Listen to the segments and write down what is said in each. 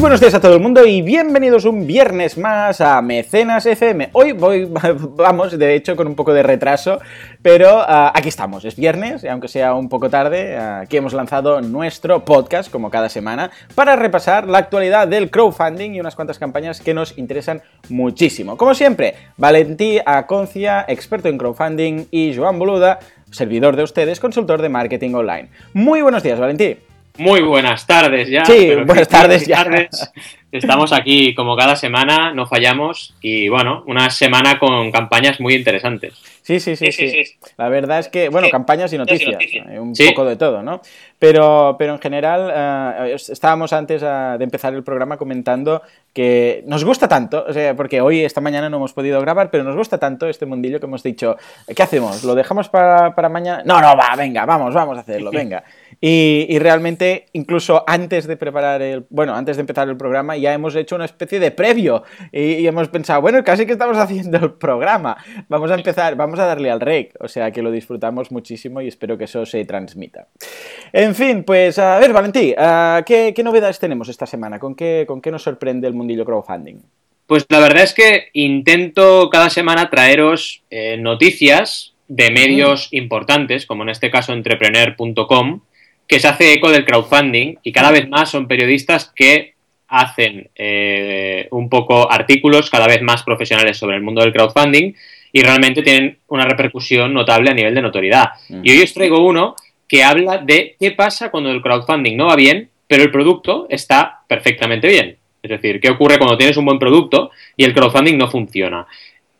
Muy buenos días a todo el mundo y bienvenidos un viernes más a Mecenas FM. Hoy vamos, de hecho, con un poco de retraso, pero uh, aquí estamos. Es viernes, y aunque sea un poco tarde, uh, aquí hemos lanzado nuestro podcast, como cada semana, para repasar la actualidad del crowdfunding y unas cuantas campañas que nos interesan muchísimo. Como siempre, Valentí Aconcia, experto en crowdfunding, y Joan Boluda, servidor de ustedes, consultor de marketing online. Muy buenos días, Valentí. Muy buenas tardes ya. Sí, buenas tardes ya. Tardes. Estamos aquí como cada semana, no fallamos y bueno, una semana con campañas muy interesantes. Sí, sí, sí, sí. sí. La verdad es que, bueno, campañas y noticias, un poco de todo, ¿no? Pero, pero en general, uh, estábamos antes uh, de empezar el programa comentando que nos gusta tanto, o sea, porque hoy, esta mañana no hemos podido grabar, pero nos gusta tanto este mundillo que hemos dicho, ¿qué hacemos? ¿Lo dejamos para, para mañana? No, no, va, venga, vamos, vamos a hacerlo, venga. Y, y, realmente, incluso antes de preparar el, bueno, antes de empezar el programa, ya hemos hecho una especie de previo y, y, hemos pensado, bueno, casi que estamos haciendo el programa, vamos a empezar, vamos a darle al rec, o sea que lo disfrutamos muchísimo y espero que eso se transmita. En fin, pues a ver, Valentí, ¿qué, ¿qué, novedades tenemos esta semana? ¿Con qué, ¿Con qué nos sorprende el mundillo crowdfunding? Pues la verdad es que intento cada semana traeros eh, noticias de medios mm. importantes, como en este caso entrepreneur.com, que se hace eco del crowdfunding y cada vez más son periodistas que hacen eh, un poco artículos cada vez más profesionales sobre el mundo del crowdfunding y realmente tienen una repercusión notable a nivel de notoriedad. Mm. Y hoy os traigo uno que habla de qué pasa cuando el crowdfunding no va bien, pero el producto está perfectamente bien. Es decir, qué ocurre cuando tienes un buen producto y el crowdfunding no funciona.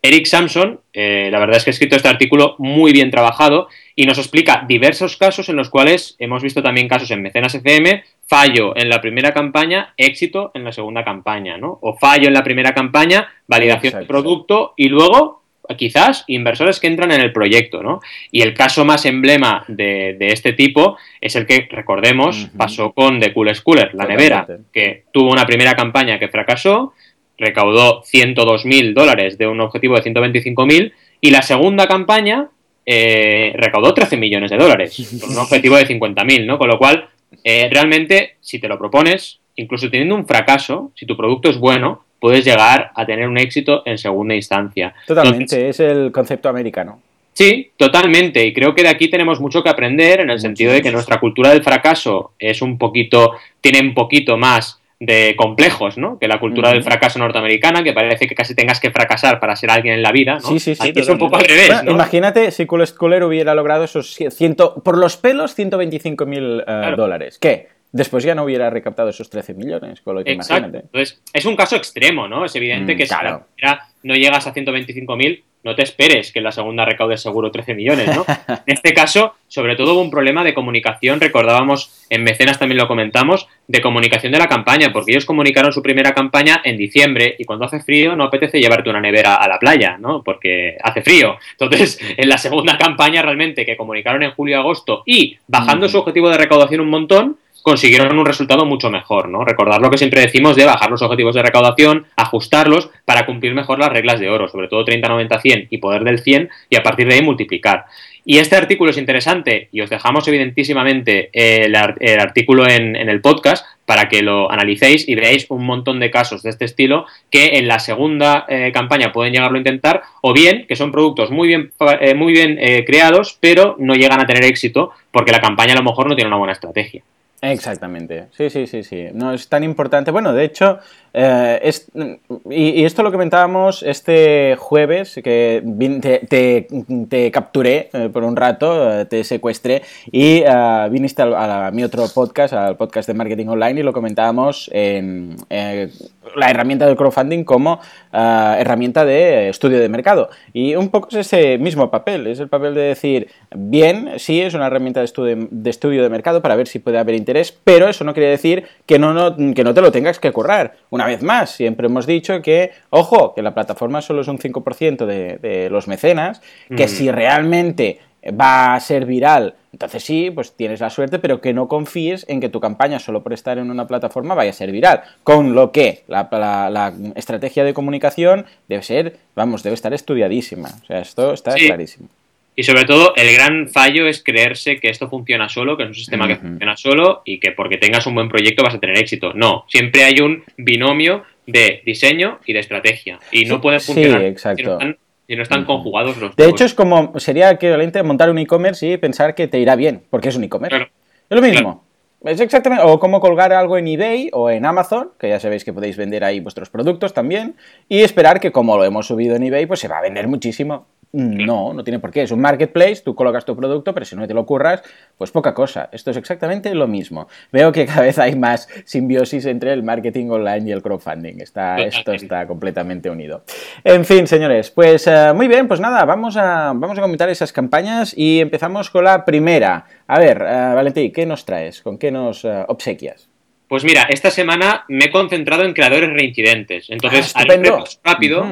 Eric Samson, eh, la verdad es que ha escrito este artículo muy bien trabajado y nos explica diversos casos en los cuales hemos visto también casos en Mecenas FM, fallo en la primera campaña, éxito en la segunda campaña, ¿no? O fallo en la primera campaña, validación del producto y luego quizás inversores que entran en el proyecto, ¿no? Y el caso más emblema de, de este tipo es el que, recordemos, uh -huh. pasó con The Cool Schooler, la nevera, que tuvo una primera campaña que fracasó, recaudó 102 mil dólares de un objetivo de 125 mil y la segunda campaña eh, recaudó 13 millones de dólares con un objetivo de 50 mil, ¿no? Con lo cual, eh, realmente, si te lo propones, incluso teniendo un fracaso, si tu producto es bueno, puedes llegar a tener un éxito en segunda instancia. Totalmente, Entonces, es el concepto americano. Sí, totalmente. Y creo que de aquí tenemos mucho que aprender en el sentido de que nuestra cultura del fracaso es un poquito, tiene un poquito más de complejos, ¿no? Que la cultura uh -huh. del fracaso norteamericana, que parece que casi tengas que fracasar para ser alguien en la vida, ¿no? Sí, sí, sí. Aquí es un poco al revés, bueno, ¿no? Imagínate si Cool Schooler hubiera logrado esos ciento, por los pelos 125 mil uh, claro. dólares. ¿Qué? Después ya no hubiera recaptado esos 13 millones, con lo que Exacto. imagínate. Entonces, es un caso extremo, ¿no? Es evidente Mm, que claro. si la no llegas a 125 mil, no te esperes que en la segunda recaude seguro 13 millones, ¿no? en este caso, sobre todo hubo un problema de comunicación, recordábamos, en Mecenas también lo comentamos, de comunicación de la campaña, porque ellos comunicaron su primera campaña en diciembre y cuando hace frío no apetece llevarte una nevera a la playa, ¿no? Porque hace frío. Entonces, en la segunda campaña realmente que comunicaron en julio-agosto y bajando mm. su objetivo de recaudación un montón, consiguieron un resultado mucho mejor, ¿no? Recordar lo que siempre decimos de bajar los objetivos de recaudación, ajustarlos para cumplir mejor las reglas de oro, sobre todo 30, 90, 100 y poder del 100 y a partir de ahí multiplicar. Y este artículo es interesante y os dejamos evidentísimamente el, el artículo en, el podcast para que lo analicéis y veáis un montón de casos de este estilo que en la segunda eh, campaña pueden llegarlo a intentar o bien que son productos muy bien, eh, muy bien eh, creados pero no llegan a tener éxito porque la campaña a lo mejor no tiene una buena estrategia. Exactamente, sí, sí, sí, sí. No es tan importante. Bueno, de hecho, eh, y, esto lo comentábamos este jueves, que te, capturé eh, por un rato, eh, te secuestré y uh, viniste a, mi otro podcast, al podcast de marketing online, y lo comentábamos en la herramienta del crowdfunding como herramienta de estudio de mercado. Y un poco es ese mismo papel, es el papel de decir, bien, sí, es una herramienta de estudio de, estudio de mercado para ver si puede haber interés pero eso no quiere decir que no, que no te lo tengas que currar. Vez más, siempre hemos dicho que, ojo, que la plataforma solo es un 5% de, de, los mecenas, que mm. si realmente va a ser viral, entonces sí, pues tienes la suerte, pero que no confíes en que tu campaña solo por estar en una plataforma vaya a ser viral. Con lo que la, la, la estrategia de comunicación debe ser, vamos, debe estar estudiadísima. O sea, esto está sí. clarísimo. Y sobre todo, el gran fallo es creerse que esto funciona solo, que es un sistema que funciona solo y que porque tengas un buen proyecto vas a tener éxito. No, siempre hay un binomio de diseño y de estrategia. Y no puede funcionar exacto. si no están, conjugados los De hecho, es como, sería equivalente montar un e-commerce y pensar que te irá bien, porque es un e-commerce. Es lo mismo. Es exactamente, o como colgar algo en eBay o en Amazon, que ya sabéis que podéis vender ahí vuestros productos también, y esperar que como lo hemos subido en eBay, pues se va a vender muchísimo. No, no tiene por qué. Es un marketplace, tú colocas tu producto, pero si no te lo curras, pues poca cosa. Esto es exactamente lo mismo. Veo que cada vez hay más simbiosis entre el marketing online y el crowdfunding. Está, esto está completamente unido. En fin, señores, pues eh, muy bien, pues nada, vamos a, vamos a comentar esas campañas y empezamos con la primera. A ver, uh, Valentín, ¿qué nos traes? ¿Con qué nos uh, obsequias? Pues mira, esta semana me he concentrado en creadores reincidentes. Entonces, ah, haré un rápido.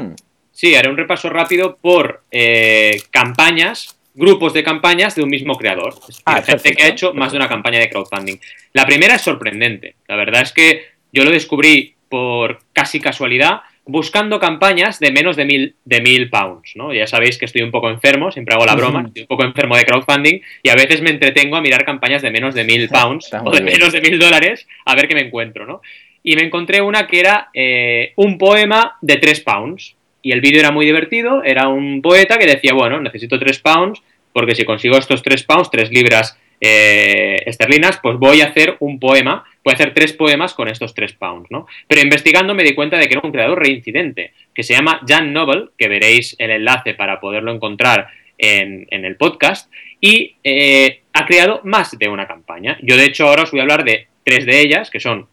Sí, haré un repaso rápido por eh, campañas, grupos de campañas de un mismo creador. Ah, gente que ha hecho más de una campaña de crowdfunding. La primera es sorprendente. La verdad es que yo lo descubrí por casi casualidad buscando campañas de menos de mil, de mil pounds, ¿no? Ya sabéis que estoy un poco enfermo, siempre hago la broma, estoy un poco enfermo de crowdfunding y a veces me entretengo a mirar campañas de menos de mil pounds o de menos de mil dólares a ver qué me encuentro, ¿no? Y me encontré una que era eh, un poema de tres pounds, y el vídeo era muy divertido, era un poeta que decía, bueno, necesito 3 pounds, porque si consigo estos 3 pounds, 3 libras eh, esterlinas, pues voy a hacer un poema, voy a hacer tres poemas con estos 3 pounds, ¿no? Pero investigando me di cuenta de que era un creador reincidente, que se llama Jan Noble, que veréis el enlace para poderlo encontrar en, el podcast, y eh, ha creado más de una campaña. Yo de hecho ahora os voy a hablar de tres de ellas, que son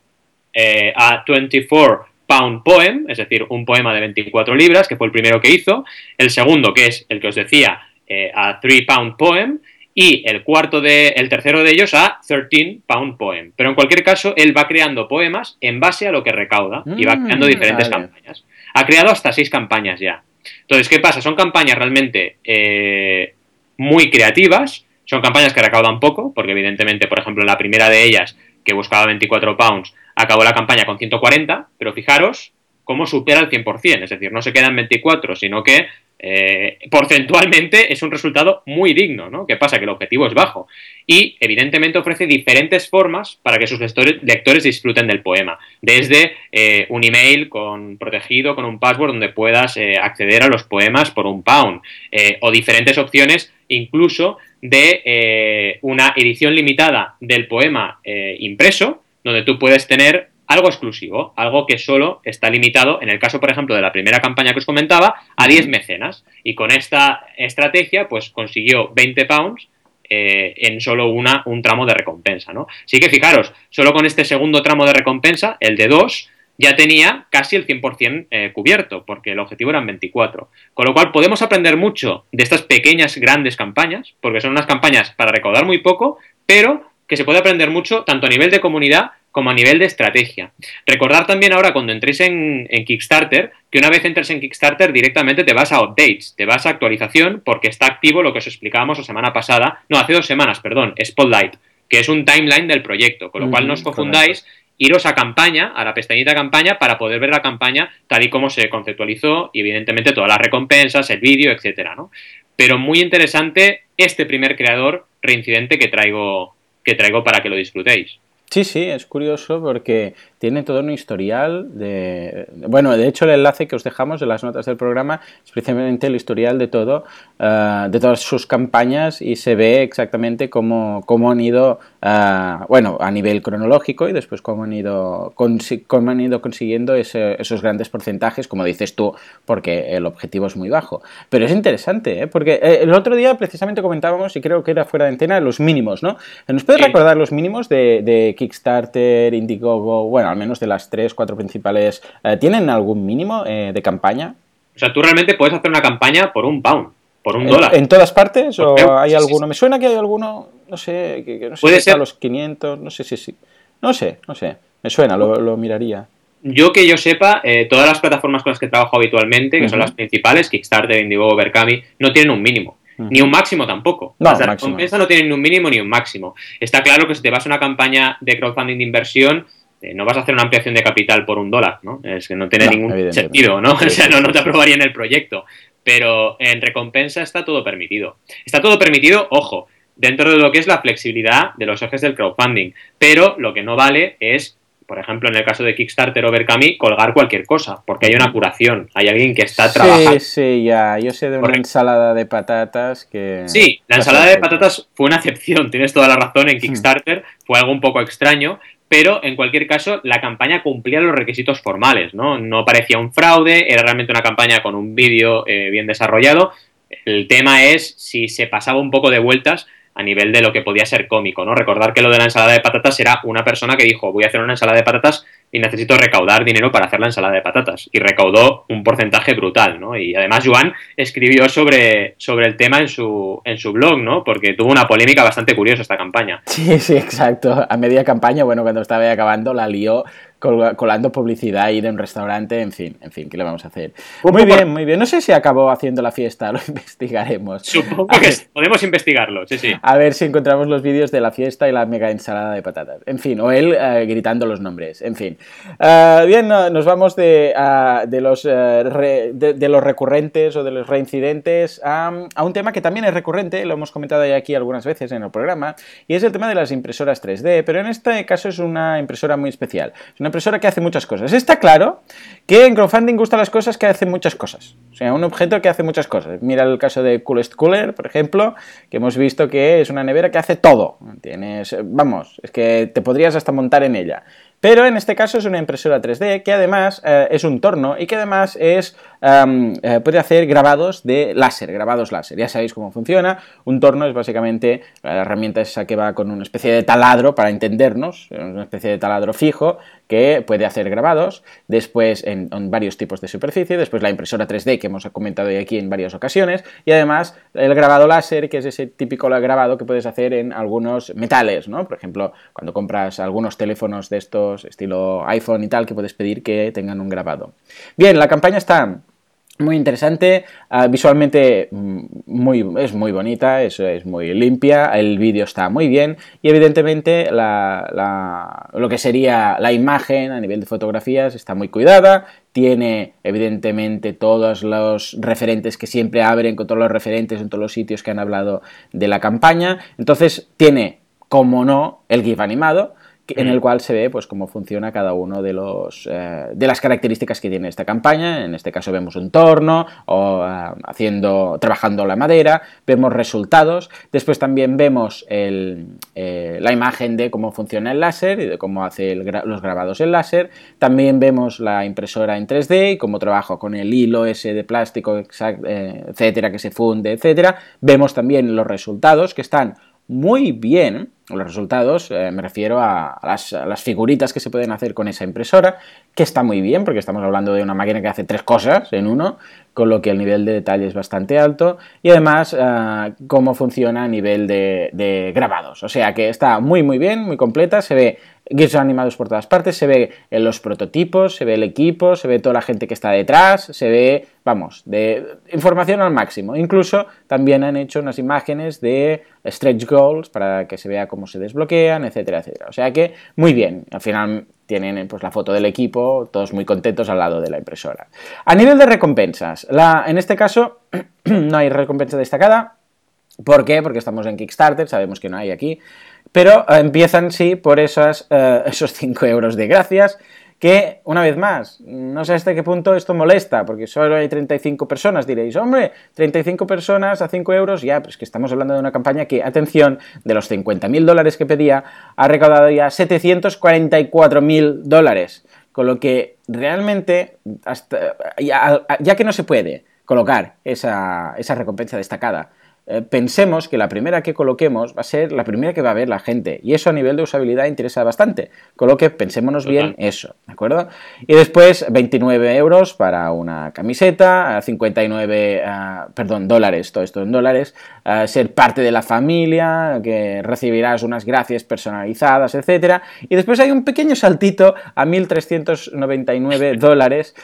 eh, a 24 Pound Poem, es decir, un poema de 24 libras, que fue el primero que hizo, el segundo, que es el que os decía, eh, a 3 Pound Poem, y el cuarto de, el tercero de ellos a 13 Pound Poem. Pero en cualquier caso, él va creando poemas en base a lo que recauda y va creando mm, diferentes campañas. Ha creado hasta seis campañas ya. Entonces, ¿qué pasa? Son campañas realmente eh, muy creativas, son campañas que recaudan poco, porque evidentemente, por ejemplo, la primera de ellas, que buscaba 24 pounds, acabó la campaña con 140, pero fijaros cómo supera el 100%, es decir, no se quedan 24, sino que eh, porcentualmente es un resultado muy digno, ¿no? ¿Qué pasa? Que el objetivo es bajo. Y evidentemente ofrece diferentes formas para que sus lectores, disfruten del poema. Desde eh, un email con, protegido con un password donde puedas eh, acceder a los poemas por un pound. o diferentes opciones incluso de una edición limitada del poema impreso donde tú puedes tener algo exclusivo, algo que solo está limitado, en el caso, por ejemplo, de la primera campaña que os comentaba, a 10 mecenas. Y con esta estrategia, pues consiguió 20 pounds eh, en solo una, un tramo de recompensa, ¿no? Así que fijaros, solo con este segundo tramo de recompensa, el de 2, ya tenía casi el 100% eh, cubierto, porque el objetivo eran 24. Con lo cual podemos aprender mucho de estas pequeñas, grandes campañas, porque son unas campañas para recaudar muy poco, pero que se puede aprender mucho tanto a nivel de comunidad como a nivel de estrategia. Recordar también ahora cuando entréis en, Kickstarter, que una vez entres en Kickstarter directamente te vas a updates, te vas a actualización porque está activo lo que os explicábamos la semana pasada, no, hace dos semanas, perdón, Spotlight, que es un timeline del proyecto, con lo cual no os confundáis, iros a campaña, a la pestañita campaña, para poder ver la campaña tal y como se conceptualizó y evidentemente todas las recompensas, el vídeo, etcétera, ¿no? Pero muy interesante este primer creador reincidente que traigo, que traigo para que lo disfrutéis. Sí, sí, es curioso porque tiene todo un historial de... Bueno, de hecho el enlace que os dejamos en las notas del programa es precisamente el historial de todo, eh, de todas sus campañas y se ve exactamente cómo, cómo han ido, eh, bueno, a nivel cronológico y después cómo han ido, cómo han ido consiguiendo esos grandes porcentajes, como dices tú, porque el objetivo es muy bajo. Pero es interesante, ¿eh? porque el otro día precisamente comentábamos, y creo que era fuera de antena, los mínimos, ¿no? ¿Nos puedes recordar los mínimos de, de Kickstarter, Indiegogo, bueno, al menos de las tres, cuatro principales, eh, ¿tienen algún mínimo eh, de campaña? O sea, tú realmente puedes hacer una campaña por un pound, por un dólar. ¿En todas partes? ¿O hay alguno? Me suena que hay alguno, no sé, que, no sé Puede ser. los 500, no sé si sí, No sé, no sé. Me suena, lo, miraría. Yo que yo sepa, eh, todas las plataformas con las que trabajo habitualmente, que son las principales, Kickstarter, Indiegogo, Berkami, no tienen un mínimo. Ni un máximo tampoco. No, las recompensas no tienen ni un mínimo ni un máximo. Está claro que si te vas a una campaña de crowdfunding de inversión, eh, no vas a hacer una ampliación de capital por un dólar, ¿no? Es que no tiene ningún sentido, ¿no? o sea, no, no te aprobarían el proyecto. Pero en recompensa está todo permitido. Está todo permitido, ojo, dentro de lo que es la flexibilidad de los ejes del crowdfunding. Pero lo que no vale es por ejemplo, en el caso de Kickstarter o Berkami, colgar cualquier cosa, porque hay una curación, hay alguien que está trabajando. Sí, sí, ya, yo sé de una ensalada de patatas que... Sí, la ensalada de patatas fue una excepción, tienes toda la razón, en hmm. Kickstarter fue algo un poco extraño, pero en cualquier caso la campaña cumplía los requisitos formales, ¿no? No parecía un fraude, era realmente una campaña con un vídeo eh, bien desarrollado. El tema es si se pasaba un poco de vueltas a nivel de lo que podía ser cómico, ¿no? Recordar que lo de la ensalada de patatas era una persona que dijo, voy a hacer una ensalada de patatas y necesito recaudar dinero para hacer la ensalada de patatas. Y recaudó un porcentaje brutal, ¿no? Y además Joan escribió sobre, sobre el tema en su, en su blog, ¿no? Porque tuvo una polémica bastante curiosa esta campaña. Sí, sí, exacto. A media campaña, bueno, cuando estaba acabando, la lió colando publicidad ahí de un restaurante, en fin, en fin, ¿qué le vamos a hacer? Muy bien, muy bien. No sé si acabó haciendo la fiesta, lo investigaremos. Supongo que podemos investigarlo, sí, sí. A ver si encontramos los vídeos de la fiesta y la mega ensalada de patatas. En fin, o él eh, gritando los nombres, en fin. Eh, bien, nos vamos de, de los, eh, de, los recurrentes o de los reincidentes a, a, un tema que también es recurrente, lo hemos comentado ya aquí algunas veces en el programa, y es el tema de las impresoras 3D, pero en este caso es una impresora muy especial. Es una impresora que hace muchas cosas. Está claro que en crowdfunding gustan las cosas que hacen muchas cosas. O sea, un objeto que hace muchas cosas. Mira el caso de Coolest Cooler, por ejemplo, que hemos visto que es una nevera que hace todo. Tienes, vamos, es que te podrías hasta montar en ella. Pero en este caso es una impresora 3D que además eh, es un torno y que además es, eh, puede hacer grabados de láser, grabados láser. Ya sabéis cómo funciona. Un torno es básicamente la herramienta esa que va con una especie de taladro para entendernos, una especie de taladro fijo que puede hacer grabados, después en, varios tipos de superficie, después la impresora 3D que hemos comentado aquí en varias ocasiones y además el grabado láser que es ese típico grabado que puedes hacer en algunos metales, ¿no? Por ejemplo, cuando compras algunos teléfonos de estos estilo iPhone y tal, que puedes pedir que tengan un grabado. Bien, la campaña está muy interesante, ah, visualmente mm, muy, es muy bonita, es, es muy limpia, el vídeo está muy bien y evidentemente lo que sería la imagen a nivel de fotografías está muy cuidada, tiene evidentemente todos los referentes que siempre abren con todos los referentes en todos los sitios que han hablado de la campaña, entonces tiene, como no, el GIF animado, en el cual se ve pues cómo funciona cada uno de los eh, de las características que tiene esta campaña. En este caso vemos un torno o eh, haciendo trabajando la madera vemos resultados. Después también vemos eh, la imagen de cómo funciona el láser y de cómo hace los grabados en láser. También vemos la impresora en 3D y cómo trabaja con el hilo ese de plástico etcétera que se funde etcétera. Vemos también los resultados que están muy bien los resultados, eh, me refiero a, las, figuritas que se pueden hacer con esa impresora, que está muy bien, porque estamos hablando de una máquina que hace tres cosas en uno, con lo que el nivel de detalle es bastante alto, y además eh, cómo funciona a nivel de, de, grabados. O sea que está muy muy bien, muy completa, se ve GIFs animados por todas partes, se ve en los prototipos, se ve el equipo, se ve toda la gente que está detrás, se ve, vamos, de información al máximo. Incluso también han hecho unas imágenes de stretch goals para que se vea cómo se desbloquean, etcétera, etcétera. O sea que muy bien, al final tienen pues, la foto del equipo, todos muy contentos al lado de la impresora. A nivel de recompensas, en este caso no hay recompensa destacada. ¿Por qué? Porque estamos en Kickstarter, sabemos que no hay aquí. Pero eh, empiezan, sí, por esas, eh, esos 5 euros de gracias, que, una vez más, no sé hasta qué punto esto molesta, porque solo hay 35 personas, diréis, hombre, 35 personas a 5 euros, ya, pero es que estamos hablando de una campaña que, atención, de los 50.000 dólares que pedía, ha recaudado ya 744.000 dólares, con lo que realmente, hasta, ya, que no se puede colocar esa, esa recompensa destacada, eh, pensemos que la primera que coloquemos va a ser la primera que va a ver la gente. Y eso a nivel de usabilidad interesa bastante. Con lo que pensémonos bien eso, ¿de acuerdo? Y después 29 euros para una camiseta, 59, ah, perdón, dólares, todo esto en dólares, ah, ser parte de la familia, que recibirás unas gracias personalizadas, etcétera. Y después hay un pequeño saltito a 1.399 dólares,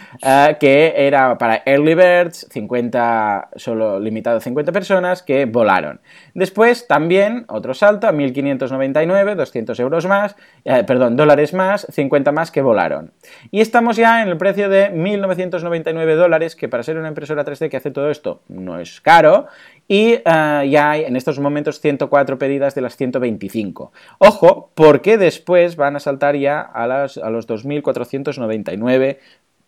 que era para Early Birds, 50, solo limitado a 50 personas, que volaron. Después también otro salto a 1.599, 200 euros más, eh, perdón, dólares más, 50 más que volaron. Y estamos ya en el precio de 1.999 dólares, que para ser una impresora 3D que hace todo esto no es caro, y eh, ya hay en estos momentos 104 pedidas de las 125. Ojo, porque después van a saltar ya a, las, a los 2.499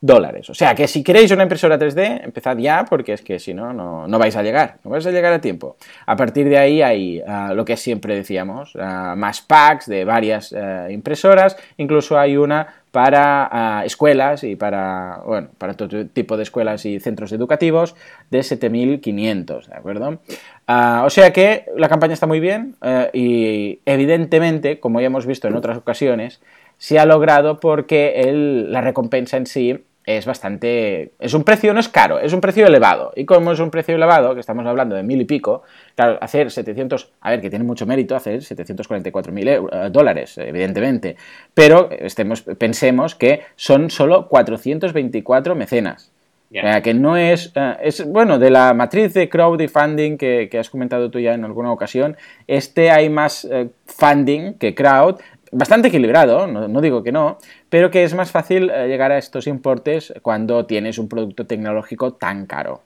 dólares. O sea que si queréis una impresora 3D, empezad ya, porque es que si no, no vais a llegar, no vais a llegar a tiempo. A partir de ahí hay ah, lo que siempre decíamos, ah, más packs de varias ah, impresoras, incluso hay una para escuelas y para, bueno, para todo tipo de escuelas y centros educativos de 7.500, ¿de acuerdo? o sea que la campaña está muy bien y evidentemente, como ya hemos visto en otras ocasiones, se ha logrado porque la recompensa en sí es bastante... Es un precio, no es caro, es un precio elevado. Y como es un precio elevado, que estamos hablando de mil y pico, claro, hacer 700... A ver, que tiene mucho mérito hacer 744 mil eh, dólares, evidentemente. Pero estemos, pensemos que son solo 424 mecenas. O sea, que no es, eh, es... Bueno, de la matriz de crowdfunding que, que has comentado tú ya en alguna ocasión, este hay más eh, funding que crowd, bastante equilibrado, no, digo que no, pero que es más fácil eh, llegar a estos importes cuando tienes un producto tecnológico tan caro.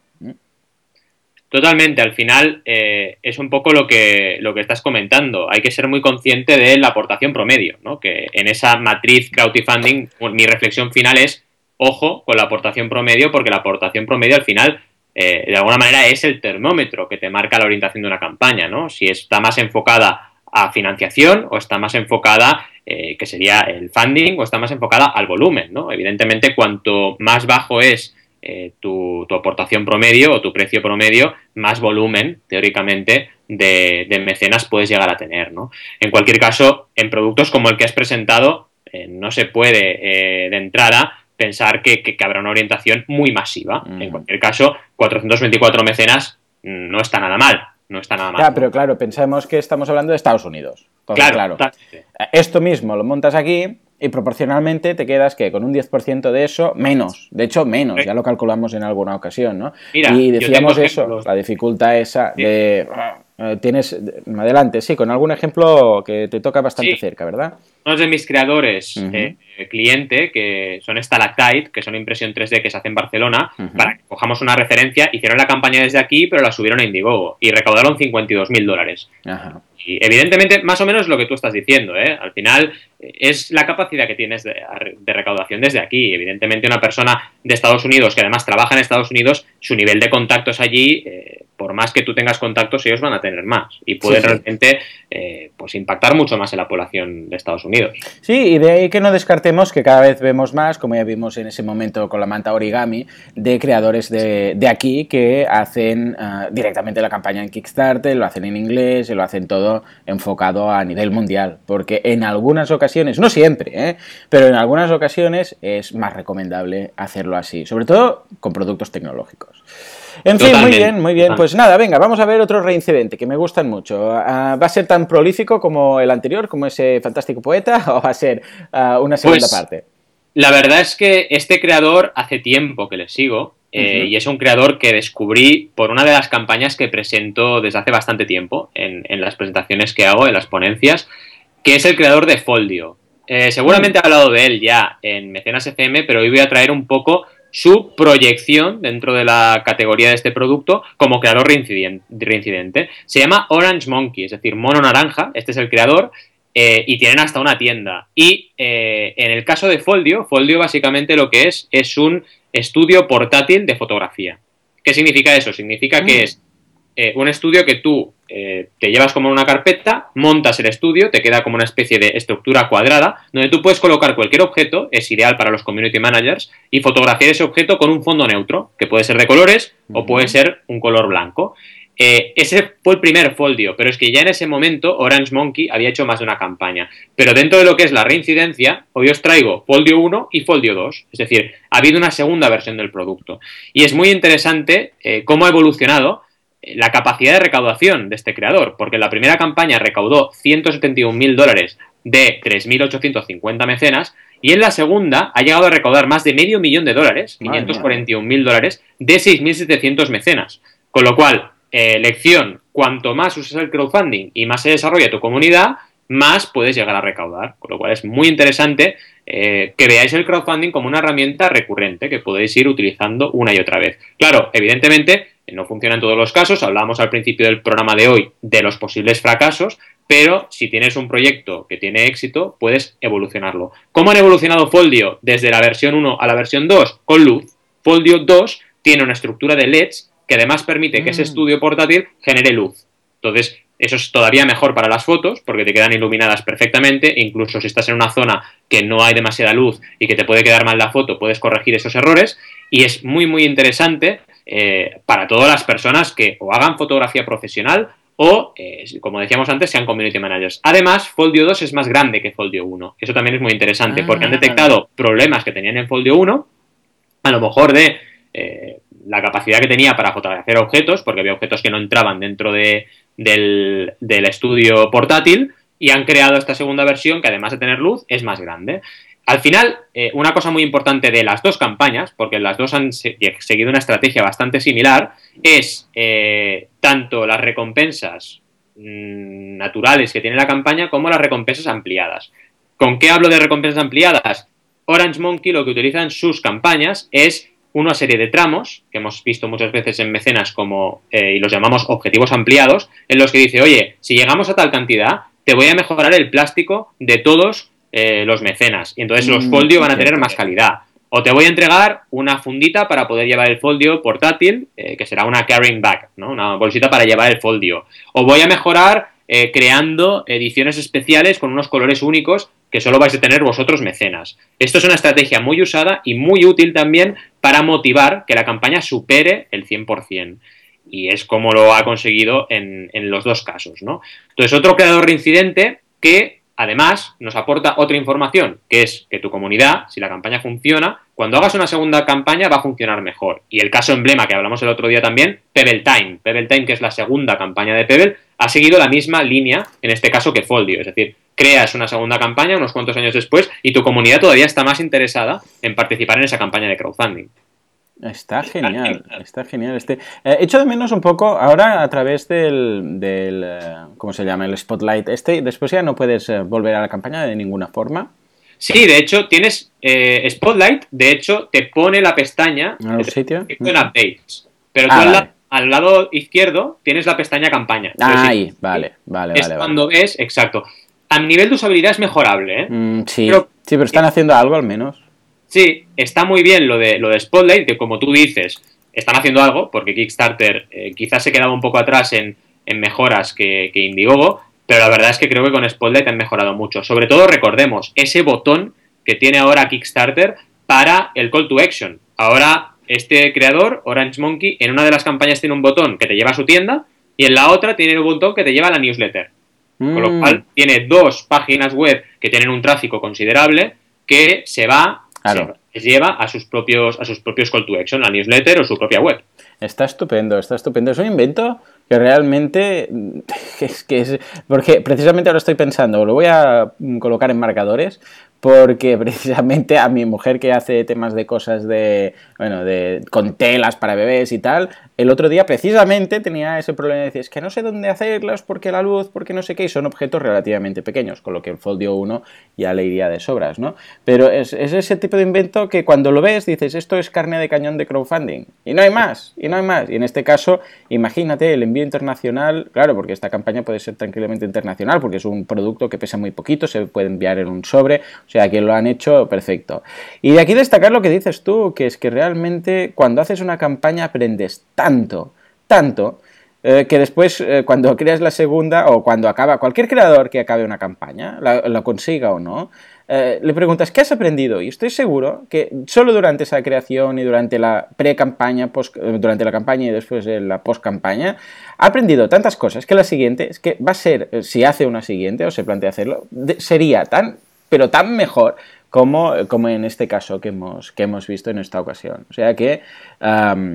Totalmente, al final eh, es un poco lo que, lo que estás comentando. Hay que ser muy consciente de la aportación promedio, ¿no? que en esa matriz crowdfunding mi reflexión final es, ojo con la aportación promedio, porque la aportación promedio al final eh, de alguna manera es el termómetro que te marca la orientación de una campaña. ¿no? Si está más enfocada a financiación o está más enfocada, eh, que sería el funding, o está más enfocada al volumen, ¿no? Evidentemente, cuanto más bajo es eh, tu, aportación promedio o tu precio promedio, más volumen, teóricamente, de, mecenas puedes llegar a tener, ¿no? En cualquier caso, en productos como el que has presentado, eh, no se puede de entrada pensar que, habrá una orientación muy masiva. En cualquier caso, 424 mecenas mm, no está nada mal no está nada mal. Ya, pero claro, pensemos que estamos hablando de Estados Unidos. claro, claro. Esto mismo lo montas aquí y proporcionalmente te quedas que con un 10% de eso, menos, de hecho menos, ya lo calculamos en alguna ocasión, ¿no? y decíamos eso, la dificultad esa de eh, tienes, adelante, sí, con algún ejemplo que te toca bastante cerca, ¿verdad? Uno de mis creadores, eh, cliente, que son Stalactite, que son impresión 3D que se hace en Barcelona, para que cojamos una referencia, hicieron la campaña desde aquí, pero la subieron a Indiegogo y recaudaron 52 mil dólares. Y evidentemente, más o menos lo que tú estás diciendo, ¿eh? Al final es la capacidad que tienes de, recaudación desde aquí. Evidentemente, una persona de Estados Unidos que además trabaja en Estados Unidos, su nivel de contactos allí por más que tú tengas contactos, ellos van a tener más y pueden realmente eh, pues impactar mucho más en la población de Estados Unidos. Sí, y de ahí que no descartemos que cada vez vemos más, como ya vimos en ese momento con la manta origami, de creadores de, aquí que hacen ah, directamente la campaña en Kickstarter, lo hacen en inglés, lo hacen todo enfocado a nivel mundial, porque en algunas ocasiones, no siempre, ¿eh? pero en algunas ocasiones es más recomendable hacerlo así, sobre todo con productos tecnológicos. En fin, muy bien, muy bien. Pues nada, venga, vamos a ver otro reincidente que me gustan mucho. Ah, ¿Va a ser tan prolífico como el anterior, como ese fantástico poeta, o va a ser ah, una segunda pues, parte? La verdad es que este creador hace tiempo que le sigo. Eh, y es un creador que descubrí por una de las campañas que presento desde hace bastante tiempo en, las presentaciones que hago, en las ponencias, que es el creador de Foldio. Eh, seguramente he hablado de él ya en Mecenas FM, pero hoy voy a traer un poco su proyección dentro de la categoría de este producto como creador reincidente. Se llama Orange Monkey, es decir, mono naranja, este es el creador, eh, y tienen hasta una tienda. Y eh, en el caso de Foldio, Foldio básicamente lo que es es un estudio portátil de fotografía. ¿Qué significa eso? Significa que mm. es eh, un estudio que tú eh, te llevas como una carpeta, montas el estudio, te queda como una especie de estructura cuadrada, donde tú puedes colocar cualquier objeto, es ideal para los community managers, y fotografiar ese objeto con un fondo neutro, que puede ser de colores o puede ser un color blanco. Eh, ese fue el primer foldio, pero es que ya en ese momento Orange Monkey había hecho más de una campaña. Pero dentro de lo que es la reincidencia, hoy os traigo foldio 1 y foldio 2. Es decir, ha habido una segunda versión del producto. Y es muy interesante cómo ha evolucionado la capacidad de recaudación de este creador, porque la primera campaña recaudó 171.000 dólares de 3.850 mecenas y en la segunda ha llegado a recaudar más de medio millón de dólares, 541.000 dólares, de 6.700 mecenas. Con lo cual, eh, lección, cuanto más usas el crowdfunding y más se desarrolla tu comunidad, más puedes llegar a recaudar. Con lo cual es muy interesante eh, que veáis el crowdfunding como una herramienta recurrente que podéis ir utilizando una y otra vez. Claro, evidentemente no funciona en todos los casos, hablábamos al principio del programa de hoy de los posibles fracasos, pero si tienes un proyecto que tiene éxito, puedes evolucionarlo. ¿Cómo han evolucionado Foldio desde la versión 1 a la versión 2? Con luz. Foldio 2 tiene una estructura de LEDs que además permite que ese mm. estudio portátil genere luz. Entonces, eso es todavía mejor para las fotos porque te quedan iluminadas perfectamente. Incluso si estás en una zona que no hay demasiada luz y que te puede quedar mal la foto, puedes corregir esos errores. Y es muy, muy interesante eh, para todas las personas que o hagan fotografía profesional o, eh, como decíamos antes, sean community managers. Además, Foldio 2 es más grande que Foldio 1. Eso también es muy interesante porque han ah. detectado problemas que tenían en Foldio 1, a lo mejor de eh, la capacidad que tenía para fotografiar objetos, porque había objetos que no entraban dentro de, del, estudio portátil y han creado esta segunda versión que además de tener luz es más grande. Al final, eh, una cosa muy importante de las dos campañas, porque las dos han seguido una estrategia bastante similar, es eh, tanto las recompensas mm, naturales que tiene la campaña como las recompensas ampliadas. ¿Con qué hablo de recompensas ampliadas? Orange Monkey lo que utiliza en sus campañas es una serie de tramos, que hemos visto muchas veces en mecenas como, eh, y los llamamos objetivos ampliados, en los que dice, oye, si llegamos a tal cantidad, te voy a mejorar el plástico de todos eh, los mecenas. Y entonces los mm, folio van a tener más calidad. O te voy a entregar una fundita para poder llevar el folio portátil, eh, que será una carrying bag, ¿no? Una bolsita para llevar el folio. O voy a mejorar creando ediciones especiales con unos colores únicos que solo vais a tener vosotros mecenas. Esto es una estrategia muy usada y muy útil también para motivar que la campaña supere el 100%. Y es como lo ha conseguido en, los dos casos, ¿no? Entonces, otro creador de incidente que además nos aporta otra información, que es que tu comunidad, si la campaña funciona, cuando hagas una segunda campaña va a funcionar mejor. Y el caso emblema que hablamos el otro día también, Pebble Time. Pebble Time, que es la segunda campaña de Pebble, ha seguido la misma línea, en este caso que Foldio. Es decir, creas una segunda campaña unos cuantos años después y tu comunidad todavía está más interesada en participar en esa campaña de crowdfunding. Está genial, está genial. Este, eh, echo de menos un poco ahora a través del, del eh, ¿cómo se llama? El Spotlight este. Después ya no puedes eh, volver a la campaña de ninguna forma. Sí, de hecho tienes Spotlight, de hecho te pone la pestaña ¿En sitio? en updates. Pero ah, tú al, lado izquierdo tienes la pestaña campaña. ahí, vale, vale, es cuando ves, exacto a nivel de usabilidad es mejorable, ¿eh? Mm, sí. Pero, sí, pero están haciendo algo al menos. Sí, está muy bien lo de, lo de Spotlight, que como tú dices, están haciendo algo, porque Kickstarter eh, quizás se quedaba un poco atrás en, mejoras que, que, Indiegogo, pero la verdad es que creo que con Spotlight han mejorado mucho. Sobre todo, recordemos, ese botón que tiene ahora Kickstarter para el call to action. Ahora, este creador, Orange Monkey, en una de las campañas tiene un botón que te lleva a su tienda y en la otra tiene un botón que te lleva a la newsletter. Con lo mm. cual tiene dos páginas web que tienen un tráfico considerable que se va, se lleva a sus propios, a sus propios call to action, la newsletter o su propia web. Está estupendo, está estupendo. Es un invento que realmente es que es porque precisamente ahora estoy pensando, lo voy a colocar en marcadores porque precisamente a mi mujer que hace temas de cosas de, bueno, de con telas para bebés y tal, el otro día precisamente tenía ese problema de decir, es que no sé dónde hacerlas, porque la luz, porque no sé qué, y son objetos relativamente pequeños, con lo que el Foldio 1 ya le iría de sobras, ¿no? Pero es, es, ese tipo de invento que cuando lo ves dices, esto es carne de cañón de crowdfunding, y no hay más, y no hay más. Y en este caso, imagínate el envío internacional, claro, porque esta campaña puede ser tranquilamente internacional, porque es un producto que pesa muy poquito, se puede enviar en un sobre, o sea, que lo han hecho perfecto. Y de aquí destacar lo que dices tú, que es que realmente cuando haces una campaña aprendes tanto, tanto, eh, que después eh, cuando creas la segunda o cuando acaba, cualquier creador que acabe una campaña, la, consiga o no, eh, le preguntas, ¿qué has aprendido? Y estoy seguro que solo durante esa creación y durante la pre-campaña, durante la campaña y después de la post-campaña, ha aprendido tantas cosas que la siguiente es que va a ser, si hace una siguiente o se plantea hacerlo, sería tan, pero tan mejor como, como en este caso que hemos, que hemos visto en esta ocasión. O sea que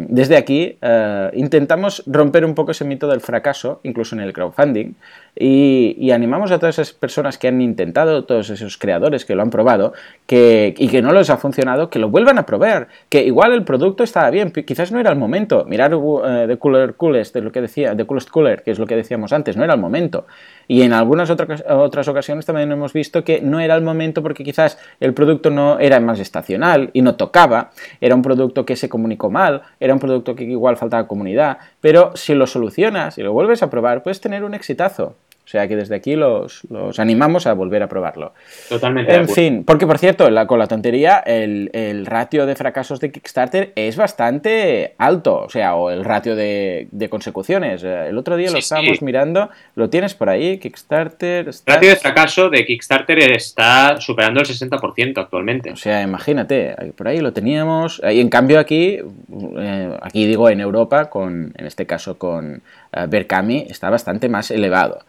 desde aquí eh, intentamos romper un poco ese mito del fracaso, incluso en el crowdfunding, y, animamos a todas esas personas que han intentado, todos esos creadores que lo han probado que, y que no les ha funcionado, que lo vuelvan a probar, que igual el producto estaba bien, quizás no era el momento. Mirar uh, The Cooler Coolest, lo que decía, The Coolest Cooler, que es lo que decíamos antes, no era el momento. Y en algunas otras, otras ocasiones también hemos visto que no era el momento porque quizás el producto no era más estacional y no tocaba, era un producto que se comunicó mal, era un producto que igual faltaba comunidad, pero si lo solucionas y lo vuelves a probar, puedes tener un exitazo. O sea que desde aquí los, animamos a volver a probarlo. Totalmente. En fin, porque por cierto, con la tontería, el, ratio de fracasos de Kickstarter es bastante alto. O sea, o el ratio de, consecuciones. Eh, el otro día lo estábamos mirando. ¿Lo tienes por ahí? Kickstarter. El ratio de fracaso de Kickstarter está superando el 60% actualmente. O sea, imagínate, por ahí lo teníamos. Y en cambio aquí, eh, aquí digo en Europa, con, en este caso con uh, Berkami, está bastante más elevado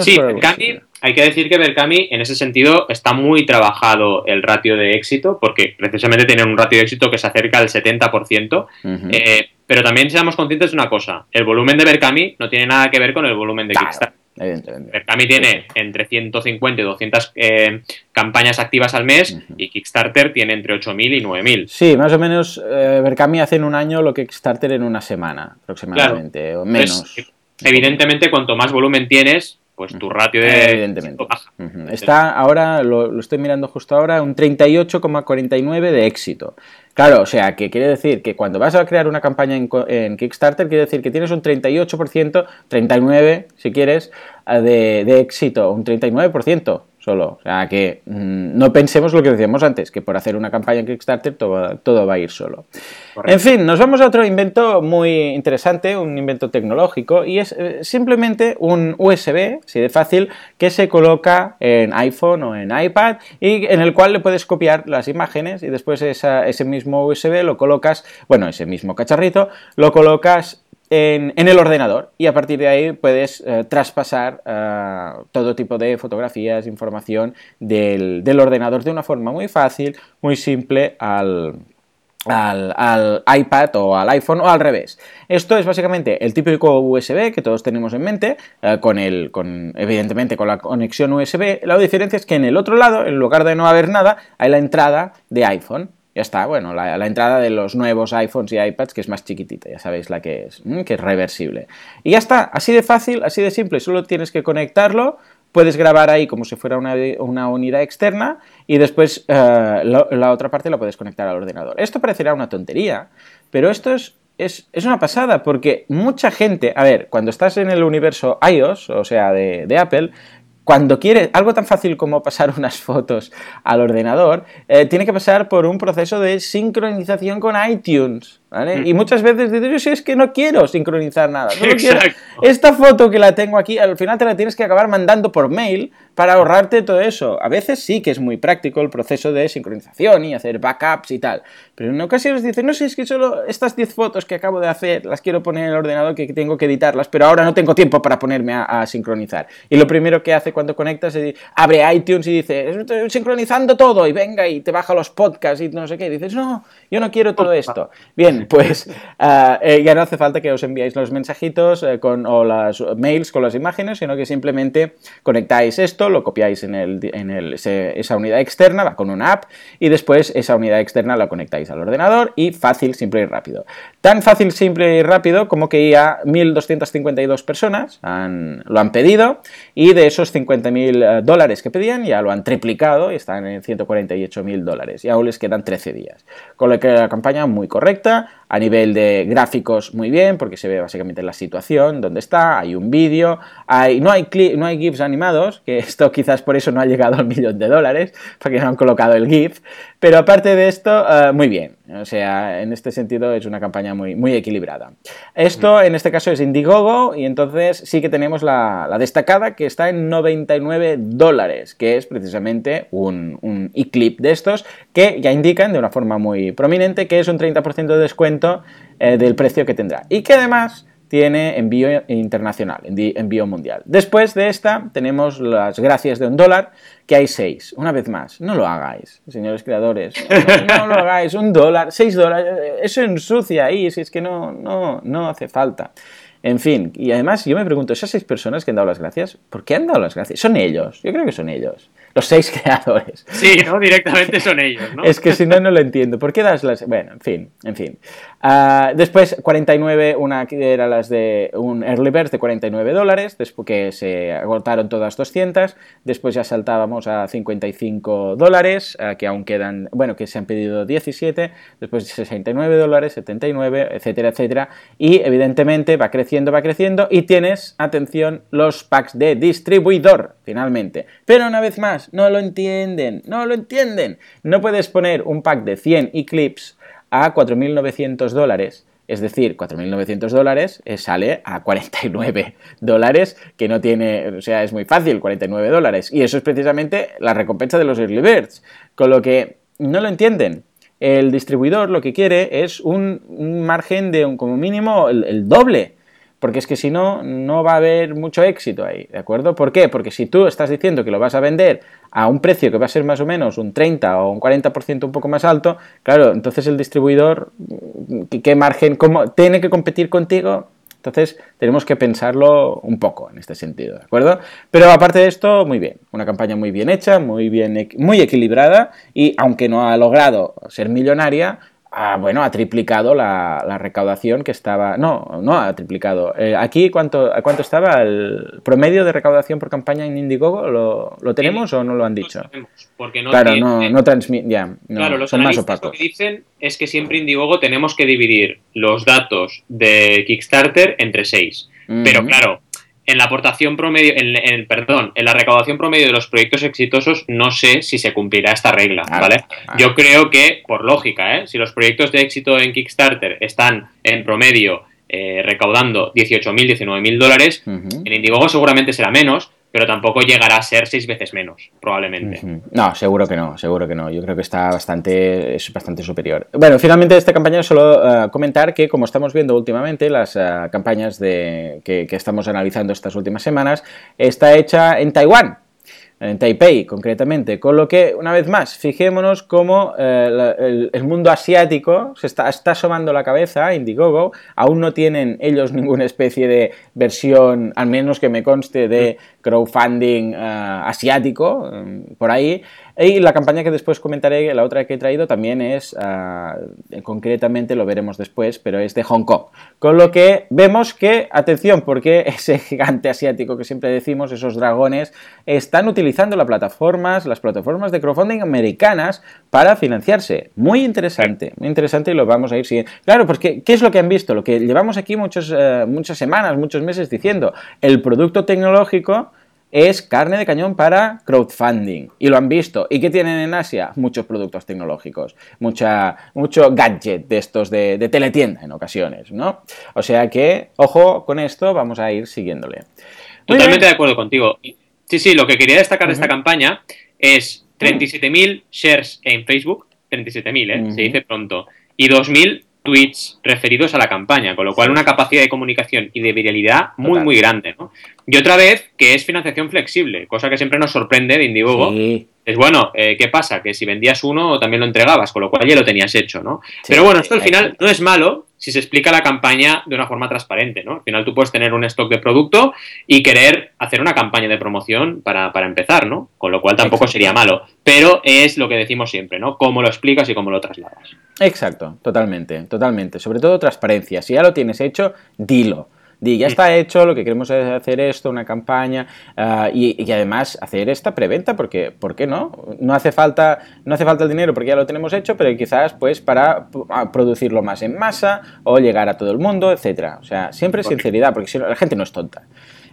sí, Berkami, hay que decir que Berkami en ese sentido está muy trabajado el ratio de éxito, porque precisamente tiene un ratio de éxito que se acerca al 70%. Eh, pero también seamos conscientes de una cosa: el volumen de Berkami no tiene nada que ver con el volumen de Kickstarter. Berkami tiene entre 150 y 200 eh, campañas activas al mes y Kickstarter tiene entre 8.000 y 9.000. Sí, más o menos eh, Berkami hace en un año lo que Kickstarter en una semana aproximadamente, o menos. evidentemente, cuanto más volumen tienes, pues tu ratio de Evidentemente. Está ahora, lo, estoy mirando justo ahora, un 38,49 de éxito. Claro, o sea, que quiere decir que cuando vas a crear una campaña en, Kickstarter, quiere decir que tienes un 38%, 39% si quieres, de, de éxito, un 39% solo. O sea, que mm, no pensemos lo que decíamos antes, que por hacer una campaña en Kickstarter todo, va a ir solo. En fin, nos vamos a otro invento muy interesante, un invento tecnológico, y es eh, simplemente un USB, así de fácil, que se coloca en iPhone o en iPad y en el cual le puedes copiar las imágenes y después ese mismo USB lo colocas, bueno, ese mismo cacharrito, lo colocas en, el ordenador y a partir de ahí puedes eh, traspasar eh, todo tipo de fotografías, información del, ordenador de una forma muy fácil, muy simple al, iPad o al iPhone o al revés. Esto es básicamente el típico USB que todos tenemos en mente, eh, con el, evidentemente con la conexión USB. La diferencia es que en el otro lado, en lugar de no haber nada, hay la entrada de iPhone. Ya está, bueno, la, entrada de los nuevos iPhones y iPads, que es más chiquitita, ya sabéis la que es, que es reversible. Y ya está, así de fácil, así de simple, solo tienes que conectarlo, puedes grabar ahí como si fuera una, unidad externa y después eh, la otra parte la puedes conectar al ordenador. Esto parecerá una tontería, pero esto es, es, una pasada porque mucha gente, a ver, cuando estás en el universo iOS, o sea, de, de Apple, cuando quiere algo tan fácil como pasar unas fotos al ordenador, eh, tiene que pasar por un proceso de sincronización con iTunes. Y muchas veces dices, yo si es que no quiero sincronizar nada, esta foto que la tengo aquí, al final te la tienes que acabar mandando por mail para ahorrarte todo eso. A veces sí que es muy práctico el proceso de sincronización y hacer backups y tal, pero en ocasiones dices, no sé, es que solo estas 10 fotos que acabo de hacer las quiero poner en el ordenador que tengo que editarlas, pero ahora no tengo tiempo para ponerme a, sincronizar. Y lo primero que hace cuando conectas es abre iTunes y dice, estoy sincronizando todo y venga y te baja los podcasts y no sé qué. Y dices, no, yo no quiero todo esto. Bien, pues eh, ya no hace falta que os enviáis los mensajitos eh, con, o las mails con las imágenes, sino que simplemente conectáis esto, lo copiáis en, el, en el, esa unidad externa, va con una app, y después esa unidad externa la conectáis al ordenador y fácil, simple y rápido. Tan fácil, simple y rápido como que ya 1.252 personas lo han pedido y de esos 50.000 eh, dólares que pedían ya lo han triplicado y están en 148.000 dólares y aún les quedan 13 días. Con lo que la campaña muy correcta, a nivel de gráficos muy bien, porque se ve básicamente la situación, donde está, hay un vídeo, hay, no, hay no hay GIFs animados, que esto quizás por eso no ha llegado al millón de dólares, porque no han colocado el GIF, pero aparte de esto, eh, muy bien. O sea, en este sentido es una campaña muy, muy equilibrada. Esto en este caso es Indiegogo y entonces sí que tenemos la, destacada que está en 99 dólares, que es precisamente un, un e-clip de estos que ya indican de una forma muy prominente que es un 30% de descuento eh, del precio que tendrá. Y que además tiene envío internacional, envío mundial. Después de esta tenemos las gracias de un dólar, que hay seis. Una vez más, no lo hagáis, señores creadores. No, lo hagáis, un dólar, seis dólares, eso ensucia ahí, si es que no, no, no hace falta. En fin, y además yo me pregunto, esas seis personas que han dado las gracias, ¿por qué han dado las gracias? Son ellos, yo creo que son ellos los seis creadores. Sí, ¿no? Directamente son ellos, ¿no? es que si no, no lo entiendo. ¿Por qué das las...? Bueno, en fin, en fin. Uh, después, 49, una que era las de un Early Bird de 49 dólares, después que se agotaron todas 200, después ya saltábamos a 55 dólares, que aún quedan, bueno, que se han pedido 17, después 69 dólares, 79, etcétera, etcétera, y evidentemente va creciendo, va creciendo, y tienes, atención, los packs de distribuidor, finalmente. Pero una vez más, no lo entienden, no lo entienden. No puedes poner un pack de 100 Eclipse a 4.900 dólares. Es decir, 4.900 dólares eh, sale a 49 dólares, que no tiene, o sea, es muy fácil, 49 dólares. Y eso es precisamente la recompensa de los early birds. Con lo que no lo entienden. El distribuidor lo que quiere es un, margen de un, como mínimo el doble porque es que si no, no va a haber mucho éxito ahí, ¿de acuerdo? ¿Por qué? Porque si tú estás diciendo que lo vas a vender a un precio que va a ser más o menos un 30 o un 40% un poco más alto, claro, entonces el distribuidor, ¿qué margen? ¿Cómo tiene que competir contigo? Entonces tenemos que pensarlo un poco en este sentido, ¿de acuerdo? Pero aparte de esto, muy bien, una campaña muy bien hecha, muy bien, muy equilibrada y aunque no ha logrado ser millonaria, Ah, bueno, ha triplicado la, recaudación que estaba. No, no ha triplicado. Eh, aquí, ¿cuánto, ¿cuánto estaba el promedio de recaudación por campaña en Indiegogo? ¿Lo, tenemos o no lo han dicho? porque no claro, no, no transmiten. Ya, claro, los son más opacos. Lo que dicen es que siempre Indiegogo tenemos que dividir los datos de Kickstarter entre seis. Pero claro, en la aportación promedio, en, perdón, en la recaudación promedio de los proyectos exitosos, no sé si se cumplirá esta regla, ¿vale? Yo creo que, por lógica, ¿eh? si los proyectos de éxito en Kickstarter están en promedio eh, recaudando 18.000, 19.000 dólares, en Indiegogo seguramente será menos, pero tampoco llegará a ser seis veces menos, probablemente. No, seguro que no, seguro que no. Yo creo que está bastante, es bastante superior. Bueno, finalmente de esta campaña solo eh, comentar que, como estamos viendo últimamente, las eh, campañas de, que, que estamos analizando estas últimas semanas, está hecha en Taiwán en Taipei concretamente. Con lo que, una vez más, fijémonos cómo eh, el, mundo asiático se está, está asomando la cabeza, Indiegogo, aún no tienen ellos ninguna especie de versión, al menos que me conste, de crowdfunding eh, asiático, eh, por ahí, y la campaña que después comentaré, la otra que he traído, también es, ah, concretamente lo veremos después, pero es de Hong Kong. Con lo que vemos que, atención, porque ese gigante asiático que siempre decimos, esos dragones, están utilizando las plataformas, las plataformas de crowdfunding americanas para financiarse. Muy interesante, muy interesante y lo vamos a ir siguiendo. Claro, porque ¿qué es lo que han visto? Lo que llevamos aquí muchos, eh, muchas semanas, muchos meses diciendo, el producto tecnológico es carne de cañón para crowdfunding. Y lo han visto. ¿Y qué tienen en Asia? Muchos productos tecnológicos, mucha, mucho gadget de estos de, teletienda en ocasiones, ¿no? O sea que, ojo con esto, vamos a ir siguiéndole. Totalmente de acuerdo contigo. Sí, sí, lo que quería destacar de esta campaña es 37.000 shares en Facebook, 37.000, ¿eh? se dice pronto, y 2.000 tweets referidos a la campaña, con lo cual una capacidad de comunicación y de viralidad muy, muy grande. ¿no? Y otra vez, que es financiación flexible, cosa que siempre nos sorprende de Indiegogo. Es bueno, eh, ¿qué pasa? Que si vendías uno también lo entregabas, con lo cual ya lo tenías hecho, ¿no? Pero bueno, esto al final no es malo si se explica la campaña de una forma transparente, ¿no? Al final tú puedes tener un stock de producto y querer hacer una campaña de promoción para, empezar, ¿no? Con lo cual tampoco sería malo. Pero es lo que decimos siempre, ¿no? Cómo lo explicas y cómo lo trasladas. Exacto, totalmente, totalmente. Sobre todo transparencia. Si ya lo tienes hecho, dilo. Di, ya está hecho, lo que queremos es hacer esto, una campaña ah, y, además hacer esta preventa, porque ¿por qué no? No hace falta no hace falta el dinero porque ya lo tenemos hecho, pero quizás pues para producirlo más en masa o llegar a todo el mundo, etcétera. O sea, siempre sinceridad, porque si no, la gente no es tonta.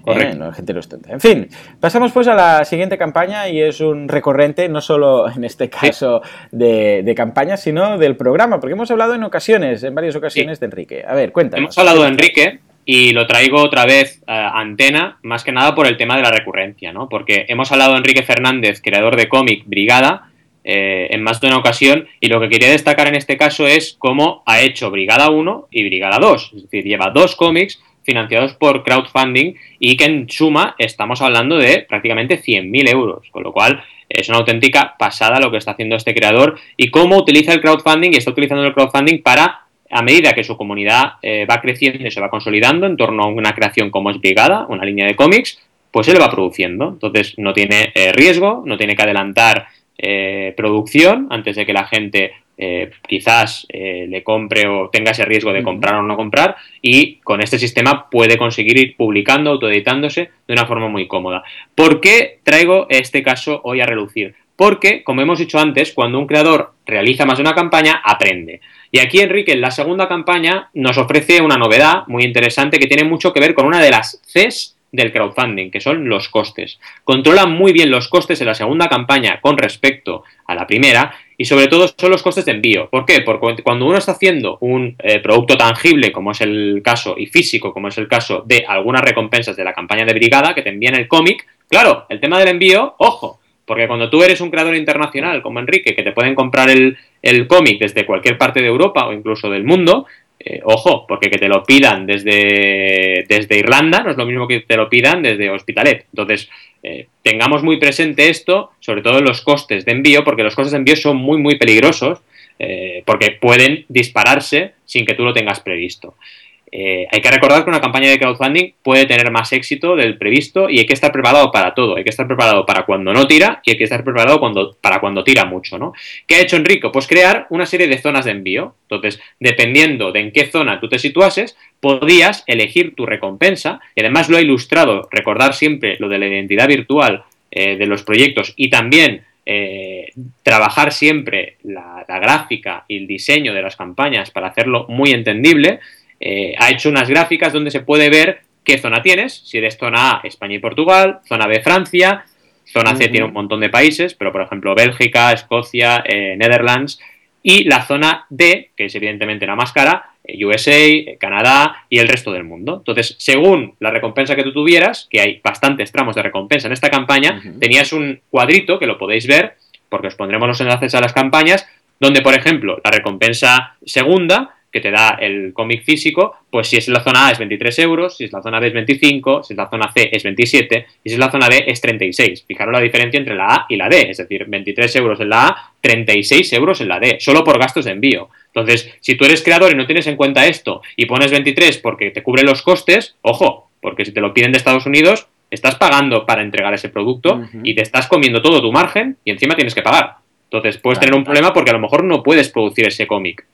¿eh? la gente no es tonta. En fin, pasamos pues a la siguiente campaña y es un recurrente, no solo en este caso de, de campaña, sino del programa, porque hemos hablado en ocasiones, en varias ocasiones de Enrique. A ver, cuéntanos. Hemos hablado de Enrique, y lo traigo otra vez a antena, más que nada por el tema de la recurrencia, ¿no? Porque hemos hablado de Enrique Fernández, creador de cómic Brigada, eh, en más de una ocasión, y lo que quería destacar en este caso es cómo ha hecho Brigada 1 y Brigada 2. Es decir, lleva dos cómics financiados por crowdfunding y que en suma estamos hablando de prácticamente 100.000 euros, con lo cual es una auténtica pasada lo que está haciendo este creador y cómo utiliza el crowdfunding y está utilizando el crowdfunding para a medida que su comunidad eh, va creciendo y se va consolidando en torno a una creación como es Brigada, una línea de cómics, pues él va produciendo. Entonces no tiene eh, riesgo, no tiene que adelantar eh, producción antes de que la gente quizás le compre o tenga ese riesgo de comprar o no comprar y con este sistema puede conseguir ir publicando, autoeditándose de una forma muy cómoda. ¿Por qué traigo este caso hoy a relucir? Porque, como hemos dicho antes, cuando un creador realiza más de una campaña, aprende. Y aquí Enrique, en la segunda campaña, nos ofrece una novedad muy interesante que tiene mucho que ver con una de las Cs del crowdfunding, que son los costes. Controla muy bien los costes en la segunda campaña con respecto a la primera y sobre todo son los costes de envío. ¿Por qué? Porque cuando uno está haciendo un eh, producto tangible, como es el caso, y físico, como es el caso de algunas recompensas de la campaña de brigada que te envían el cómic, claro, el tema del envío, ojo, porque cuando tú eres un creador internacional como Enrique, que te pueden comprar el, cómic desde cualquier parte de Europa o incluso del mundo, eh, ojo, porque que te lo pidan desde, desde Irlanda no es lo mismo que te lo pidan desde Hospitalet. Entonces, eh, tengamos muy presente esto, sobre todo en los costes de envío, porque los costes de envío son muy, muy peligrosos, eh, porque pueden dispararse sin que tú lo tengas previsto. Eh, hay que recordar que una campaña de crowdfunding puede tener más éxito del previsto y hay que estar preparado para todo. Hay que estar preparado para cuando no tira y hay que estar preparado cuando, para cuando tira mucho, ¿no? ¿Qué ha hecho Enrico? Pues crear una serie de zonas de envío. Entonces, dependiendo de en qué zona tú te situases, podías elegir tu recompensa y además lo ha ilustrado. Recordar siempre lo de la identidad virtual eh, de los proyectos y también eh, trabajar siempre la, gráfica y el diseño de las campañas para hacerlo muy entendible. Eh, ha hecho unas gráficas donde se puede ver qué zona tienes, si eres zona A, España y Portugal, zona B, Francia, zona C tiene un montón de países, pero por ejemplo Bélgica, Escocia, eh, Netherlands, y la zona D, que es evidentemente la más cara, eh, USA, Canadá y el resto del mundo. Entonces, según la recompensa que tú tuvieras, que hay bastantes tramos de recompensa en esta campaña, tenías un cuadrito que lo podéis ver, porque os pondremos los enlaces a las campañas, donde, por ejemplo, la recompensa segunda que te da el cómic físico, pues si es la zona A es 23 euros, si es la zona B es 25, si es la zona C es 27 y si es la zona D es 36. Fijaros la diferencia entre la A y la D, es decir, 23 euros en la A, 36 euros en la D, solo por gastos de envío. Entonces, si tú eres creador y no tienes en cuenta esto y pones 23 porque te cubre los costes, ojo, porque si te lo piden de Estados Unidos, estás pagando para entregar ese producto y te estás comiendo todo tu margen y encima tienes que pagar. Entonces puedes tener un problema porque a lo mejor no puedes producir ese cómic.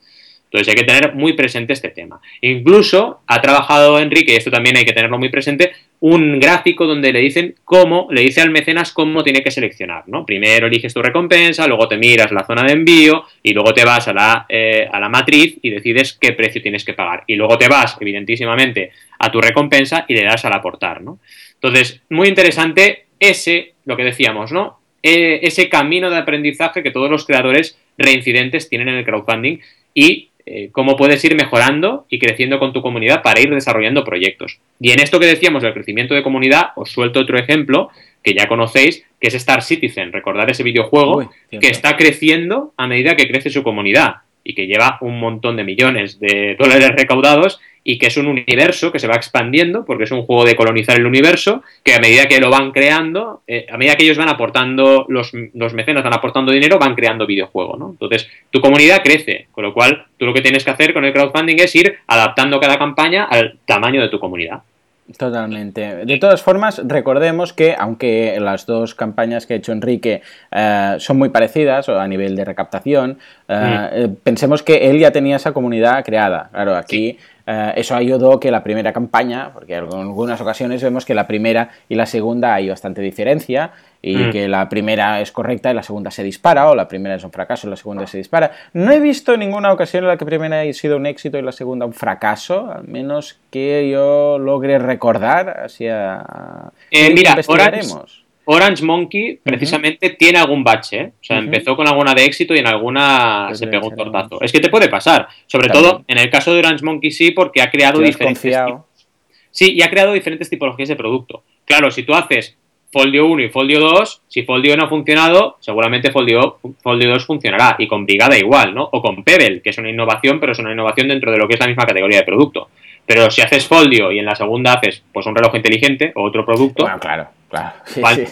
Entonces hay que tener muy presente este tema. Incluso ha trabajado Enrique, y esto también hay que tenerlo muy presente, un gráfico donde le dicen cómo, le dice al mecenas cómo tiene que seleccionar, ¿no? Primero eliges tu recompensa, luego te miras la zona de envío y luego te vas a la, eh, a la matriz y decides qué precio tienes que pagar. Y luego te vas, evidentísimamente, a tu recompensa y le das al aportar, ¿no? Entonces, muy interesante ese, lo que decíamos, ¿no? E, ese camino de aprendizaje que todos los creadores reincidentes tienen en el crowdfunding y eh, cómo puedes ir mejorando y creciendo con tu comunidad para ir desarrollando proyectos. Y en esto que decíamos del crecimiento de comunidad, os suelto otro ejemplo que ya conocéis, que es Star Citizen. Recordad ese videojuego que está creciendo a medida que crece su comunidad y que lleva un montón de millones de dólares recaudados y que es un universo que se va expandiendo porque es un juego de colonizar el universo que a medida que lo van creando, eh, a medida que ellos van aportando, los, los, mecenas van aportando dinero, van creando videojuegos, ¿no? Entonces, tu comunidad crece, con lo cual tú lo que tienes que hacer con el crowdfunding es ir adaptando cada campaña al tamaño de tu comunidad. Totalmente. De todas formas, recordemos que aunque las dos campañas que ha hecho Enrique eh, son muy parecidas a nivel de recaptación, eh, mm. pensemos que él ya tenía esa comunidad creada. Claro, aquí eh, eso ayudó que la primera campaña, porque en algunas ocasiones vemos que la primera y la segunda hay bastante diferencia y mm. que la primera es correcta y la segunda se dispara, o la primera es un fracaso y la segunda se dispara. No he visto ninguna ocasión en la que la primera haya sido un éxito y la segunda un fracaso, al menos que yo logre recordar. Hacia... Eh, mira, Orange Monkey precisamente tiene algún bache, ¿eh? o sea, empezó con alguna de éxito y en alguna se pegó un tortazo. Es que te puede pasar, sobre todo en el caso de Orange Monkey sí, porque ha creado diferentes Sí, y ha creado diferentes tipologías de producto. Claro, si tú haces Foldio 1 y Foldio 2, si Foldio no ha funcionado, seguramente Foldio, Foldio 2 funcionará. Y con Brigada igual, ¿no? O con Pebble, que es una innovación, pero es una innovación dentro de lo que es la misma categoría de producto. Pero si haces folio y en la segunda haces pues un reloj inteligente o otro producto, Bueno, claro, claro. Sí, sí.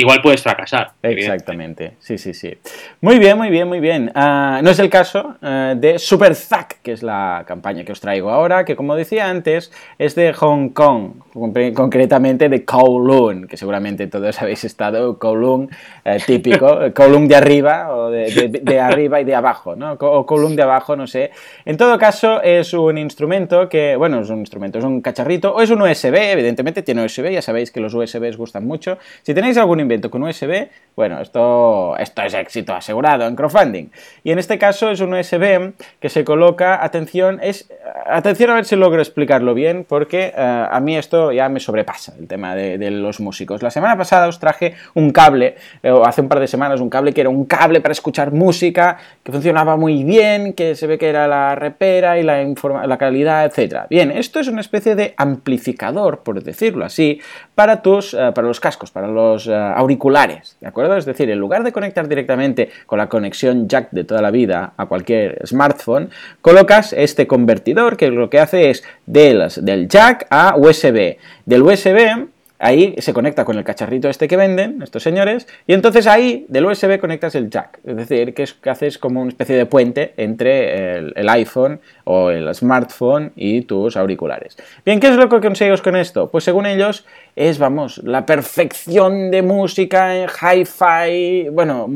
Igual puedes fracasar. Exactamente, sí, sí, sí. Muy bien, muy bien, muy bien. Ah, no es el caso eh, de Super Zack, que es la campaña que os traigo ahora, que como decía antes, es de Hong Kong, concre- concretamente de Kowloon, que seguramente todos habéis estado, Kowloon eh, típico, Kowloon de arriba, o de, de- de arriba y de abajo, ¿no? O Kowloon de abajo, no sé. En todo caso, es un instrumento que, bueno, es un instrumento, es un cacharrito, o es un USB, evidentemente tiene USB, ya sabéis que los USBs gustan mucho. Si tenéis algún invento con USB, bueno, esto, esto es éxito asegurado en crowdfunding. Y en este caso es un USB que se coloca, atención, es, atención a ver si logro explicarlo bien, porque eh, a mí esto ya me sobrepasa, el tema de, los músicos. La semana pasada os traje un cable, eh, hace un par de semanas, un cable que era un cable para escuchar música, que funcionaba muy bien, que se ve que era la repera y la, la calidad, etc. Bien, esto es una especie de amplificador, por decirlo así, para, tus, eh, para los cascos, para los eh, auriculares, ¿de acuerdo? Es decir, en lugar de conectar directamente con la conexión jack de toda la vida a cualquier smartphone, colocas este convertidor que lo que hace es del, del jack a USB. Del USB Ahí se conecta con el cacharrito este que venden estos señores y entonces ahí del USB conectas el jack. Es decir, que, es, que haces como una especie de puente entre el, el iPhone o el smartphone y tus auriculares. Bien, ¿qué es lo que conseguimos con esto? Pues según ellos es, vamos, la perfección de música en hi-fi, bueno,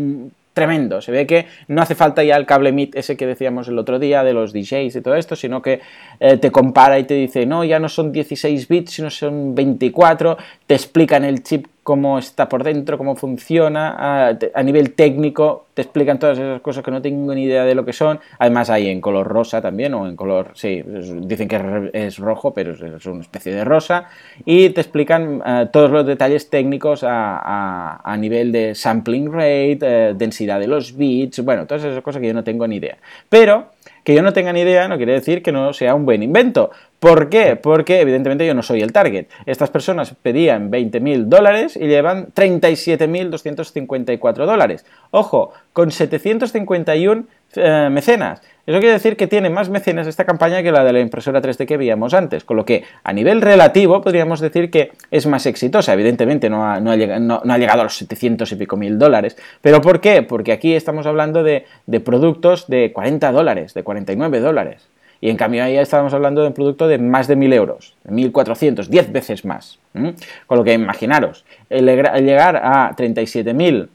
tremendo. Se ve que no hace falta ya el cable MIT ese que decíamos el otro día de los DJs y todo esto, sino que eh, te compara y te dice, no, ya no son 16 bits, sino son 24, te explican el chip cómo está por dentro, cómo funciona, a, nivel técnico te explican todas esas cosas que no tengo ni idea de lo que son. Además hay en color rosa también, o en color, sí, dicen que es rojo, pero es, una especie de rosa. Y te explican eh, todos los detalles técnicos a nivel de sampling rate, eh, densidad de los bits, bueno, todas esas cosas que yo no tengo ni idea. Pero que yo no tenga ni idea no quiere decir que no sea un buen invento. ¿Por qué? Porque evidentemente yo no soy el target. Estas personas pedían 20.000 dólares y llevan 37.254 dólares. Ojo, con 751 eh, mecenas. Eso quiere decir que tiene más mecenas esta campaña que la de la impresora 3D que veíamos antes, con lo que a nivel relativo podríamos decir que es más exitosa. Evidentemente no ha, no ha llegado, no- no ha llegado a los 700 y pico mil dólares. ¿Pero por qué? Porque aquí estamos hablando de, de productos de 40 dólares, de 49 dólares. Y en cambio ahí estábamos hablando de un producto de más de 1.000 euros, de 1.400, 10 veces más. Con lo que imaginaros, el llegar a 37.000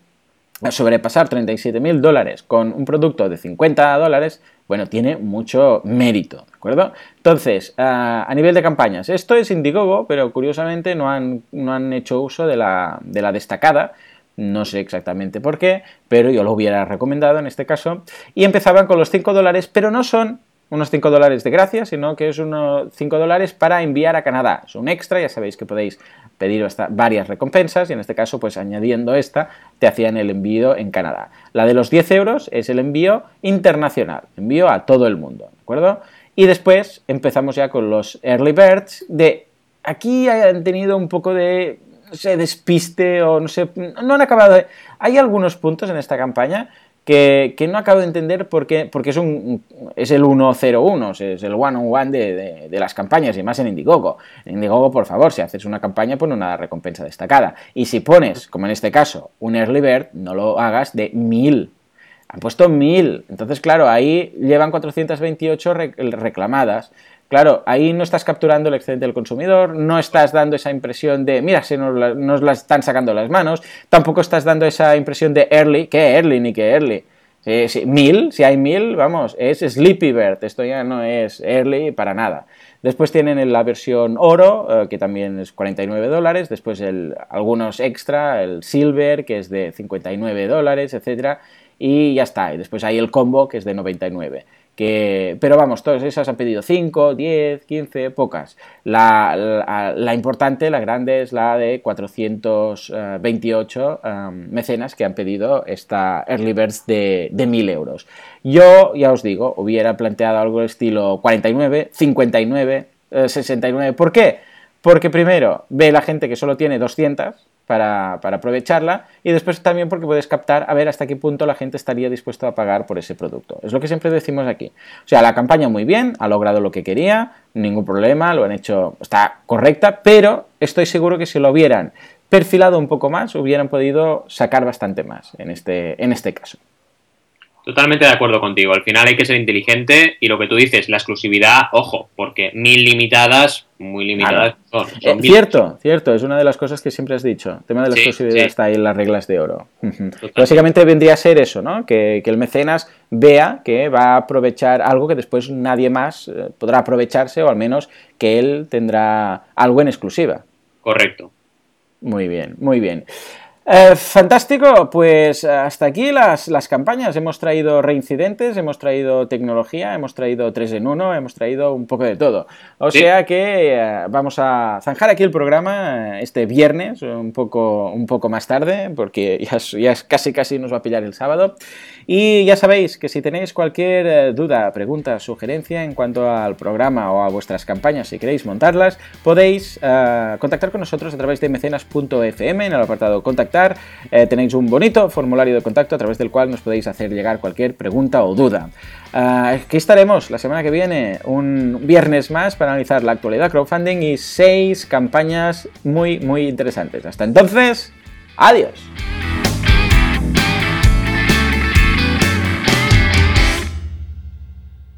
a sobrepasar 37.000 dólares con un producto de 50 dólares, bueno, tiene mucho mérito, ¿de acuerdo? Entonces, ah, a nivel de campañas, esto es Indiegogo, pero curiosamente no han, no han hecho uso de la, de la destacada, no sé exactamente por qué, pero yo lo hubiera recomendado en este caso, y empezaban con los 5 dólares, pero no son unos 5 dólares de gracia, sino que es unos 5 dólares para enviar a Canadá. Es un extra, ya sabéis que podéis pedir hasta varias recompensas y en este caso, pues añadiendo esta, te hacían el envío en Canadá. La de los 10 euros es el envío internacional, envío a todo el mundo, ¿de acuerdo? Y después empezamos ya con los early birds de aquí han tenido un poco de no sé, despiste o no sé, no han acabado de... Hay algunos puntos en esta campaña que, no acabo de entender por qué, porque es, un, es el 101, es el one-on-one de, de, de, las campañas y más en Indiegogo. En Indiegogo, por favor, si haces una campaña, pon una recompensa destacada. Y si pones, como en este caso, un early bird, no lo hagas de 1000. Han puesto 1000. Entonces, claro, ahí llevan 428 reclamadas. Claro, ahí no estás capturando el excedente del consumidor, no estás dando esa impresión de, mira, se nos la, están sacando las manos, tampoco estás dando esa impresión de early, ¿qué early ni qué early? Mil, si hay mil, vamos, es Sleepy Bird, esto ya no es early para nada. Después tienen la versión oro, eh, que también es 49 dólares, después algunos extra, el silver, que es de 59 dólares, etcétera, y ya está. Y después hay el combo, que es de 99. Que, pero vamos, todas esas han pedido 5, 10, 15, pocas. La, la, la, importante, la grande, es la de 428 um, mecenas que han pedido esta Early Birds de, de 1000 euros. Yo, ya os digo, hubiera planteado algo estilo 49, 59, eh, 69. ¿Por qué? Porque primero ve la gente que solo tiene 200 para, aprovecharla y después también porque puedes captar a ver hasta qué punto la gente estaría dispuesto a pagar por ese producto. Es lo que siempre decimos aquí. O sea, la campaña muy bien, ha logrado lo que quería, ningún problema, lo han hecho, está correcta, pero estoy seguro que si lo hubieran perfilado un poco más, hubieran podido sacar bastante más en este, en este caso. Totalmente de acuerdo contigo. Al final hay que ser inteligente y lo que tú dices, la exclusividad, ojo, porque mil limitadas, muy limitadas son. Eh, cierto, cierto, es una de las cosas que siempre has dicho. El tema de la exclusividad está ahí en las reglas de oro. Básicamente vendría a ser eso, ¿no? Que, el mecenas vea que va a aprovechar algo que después nadie más eh, podrá aprovecharse o al menos que él tendrá algo en exclusiva. Correcto. Muy bien, muy bien. Eh, fantástico, pues hasta aquí las, las, campañas. Hemos traído reincidentes, hemos traído tecnología, hemos traído 3 en 1, hemos traído un poco de todo. O sea que eh, vamos a zanjar aquí el programa eh, este viernes, un poco, un poco más tarde, porque ya, ya casi casi nos va a pillar el sábado. Y ya sabéis que si tenéis cualquier duda, pregunta, sugerencia en cuanto al programa o a vuestras campañas, si queréis montarlas, podéis contactar con nosotros a través de mecenas.fm en el apartado contactar eh, tenéis un bonito formulario de contacto a través del cual nos podéis hacer llegar cualquier pregunta o duda. Aquí estaremos la semana que viene, un viernes más, para analizar la actualidad crowdfunding y seis campañas muy, muy interesantes. Hasta entonces, adiós.